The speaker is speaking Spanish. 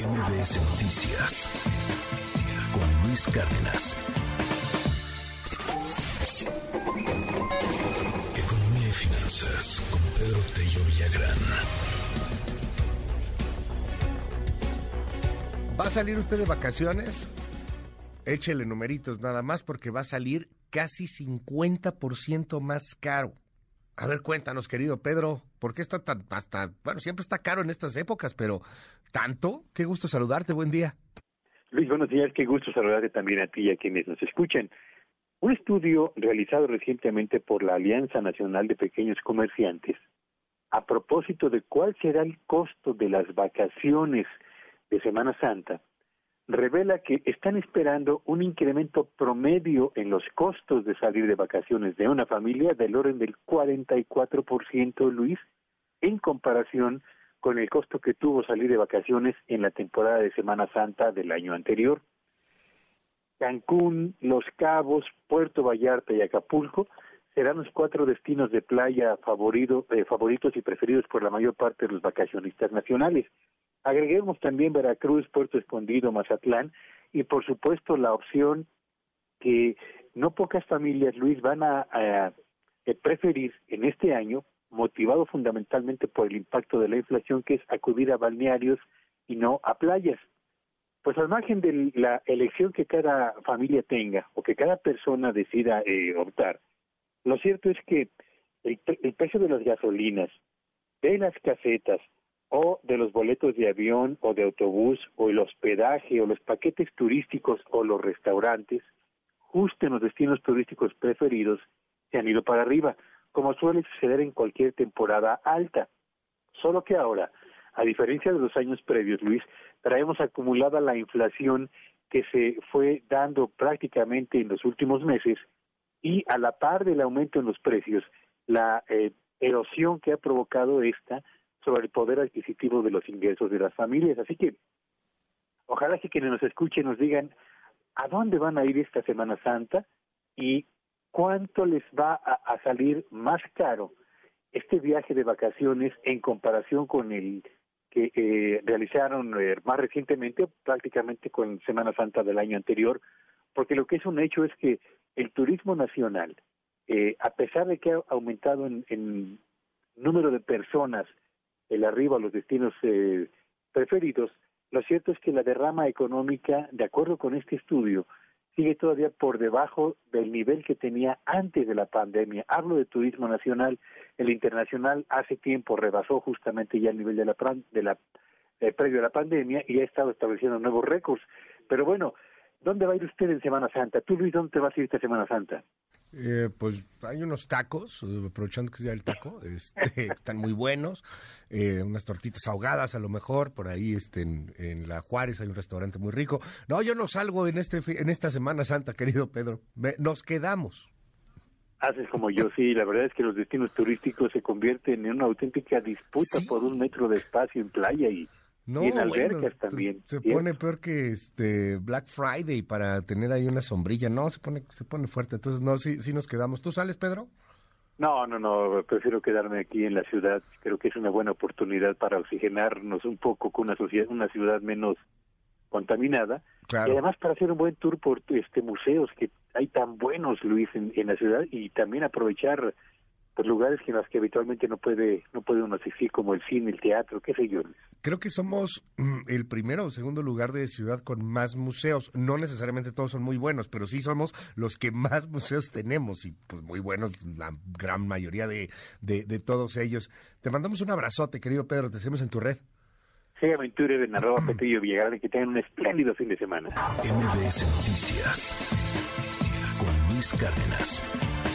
MBS Noticias con Luis Cárdenas. Economía y finanzas con Pedro Tello Villagrán. ¿Va a salir usted de vacaciones? Échele numeritos nada más porque va a salir casi 50% más caro. A ver, cuéntanos, querido Pedro, ¿por qué está tan, hasta, bueno, siempre está caro en estas épocas, pero tanto? Qué gusto saludarte, buen día. Luis, buenos días, qué gusto saludarte también a ti y a quienes nos escuchan. Un estudio realizado recientemente por la Alianza Nacional de Pequeños Comerciantes a propósito de cuál será el costo de las vacaciones de Semana Santa revela que están esperando un incremento promedio en los costos de salir de vacaciones de una familia del orden del 44%, Luis, en comparación con el costo que tuvo salir de vacaciones en la temporada de Semana Santa del año anterior. Cancún, Los Cabos, Puerto Vallarta y Acapulco serán los cuatro destinos de playa eh, favoritos y preferidos por la mayor parte de los vacacionistas nacionales. Agreguemos también Veracruz, Puerto Escondido, Mazatlán y por supuesto la opción que no pocas familias, Luis, van a, preferir en este año, motivado fundamentalmente por el impacto de la inflación, que es acudir a balnearios y no a playas. Pues al margen de la elección que cada familia tenga o que cada persona decida eh, optar, lo cierto es que el precio de las gasolinas, de las casetas, o de los boletos de avión o de autobús o el hospedaje o los paquetes turísticos o los restaurantes, justo en los destinos turísticos preferidos, se han ido para arriba, como suele suceder en cualquier temporada alta. Solo que ahora, a diferencia de los años previos, Luis, traemos acumulada la inflación que se fue dando prácticamente en los últimos meses y a la par del aumento en los precios, la eh, erosión que ha provocado esta sobre el poder adquisitivo de los ingresos de las familias. Así que ojalá que quienes nos escuchen nos digan a dónde van a ir esta Semana Santa y cuánto les va a, salir más caro este viaje de vacaciones en comparación con el que eh, realizaron eh, más recientemente, prácticamente con Semana Santa del año anterior, porque lo que es un hecho es que el turismo nacional, eh, a pesar de que ha aumentado en, en número de personas el arribo a los destinos eh, preferidos, lo cierto es que la derrama económica, de acuerdo con este estudio, sigue todavía por debajo del nivel que tenía antes de la pandemia. Hablo de turismo nacional, el internacional hace tiempo rebasó justamente ya el nivel de la, de la eh, previo a la pandemia y ha estado estableciendo nuevos récords. Pero bueno, ¿dónde va a ir usted en Semana Santa? Tú, Luis, ¿dónde vas a ir esta Semana Santa? Eh, pues hay unos tacos, eh, aprovechando que sea el taco, este, están muy buenos, eh, unas tortitas ahogadas a lo mejor, por ahí este, en, La Juárez hay un restaurante muy rico. No, yo no salgo en, este, en esta Semana Santa, querido Pedro, nos quedamos. Haces como yo, sí, la verdad es que los destinos turísticos se convierten en una auténtica disputa por un metro de espacio en playa y no, y en albercas también. Se, pone peor que este Black Friday para tener ahí una sombrilla. No, se pone se pone fuerte. Entonces, no, sí, sí nos quedamos. ¿Tú sales, Pedro? No, no, no. Prefiero quedarme aquí en la ciudad. Creo que es una buena oportunidad para oxigenarnos un poco con una, sociedad, una ciudad menos contaminada. Y además para hacer un buen tour por este museos que hay tan buenos, Luis, en, en la ciudad y también aprovechar pues, lugares en los que habitualmente no puede no puede uno asistir como el cine, el teatro, qué sé yo. Creo que somos mm, el primero o segundo lugar de ciudad con más museos. No necesariamente todos son muy buenos, pero sí somos los que más museos tenemos y pues muy buenos la gran mayoría de, de, todos ellos. Te mandamos un abrazote, querido Pedro, te seguimos en tu red. Sí, aventure en arroba Petrillo Villagrán y que tengan un espléndido fin de semana. MBS Noticias con Luis Cárdenas.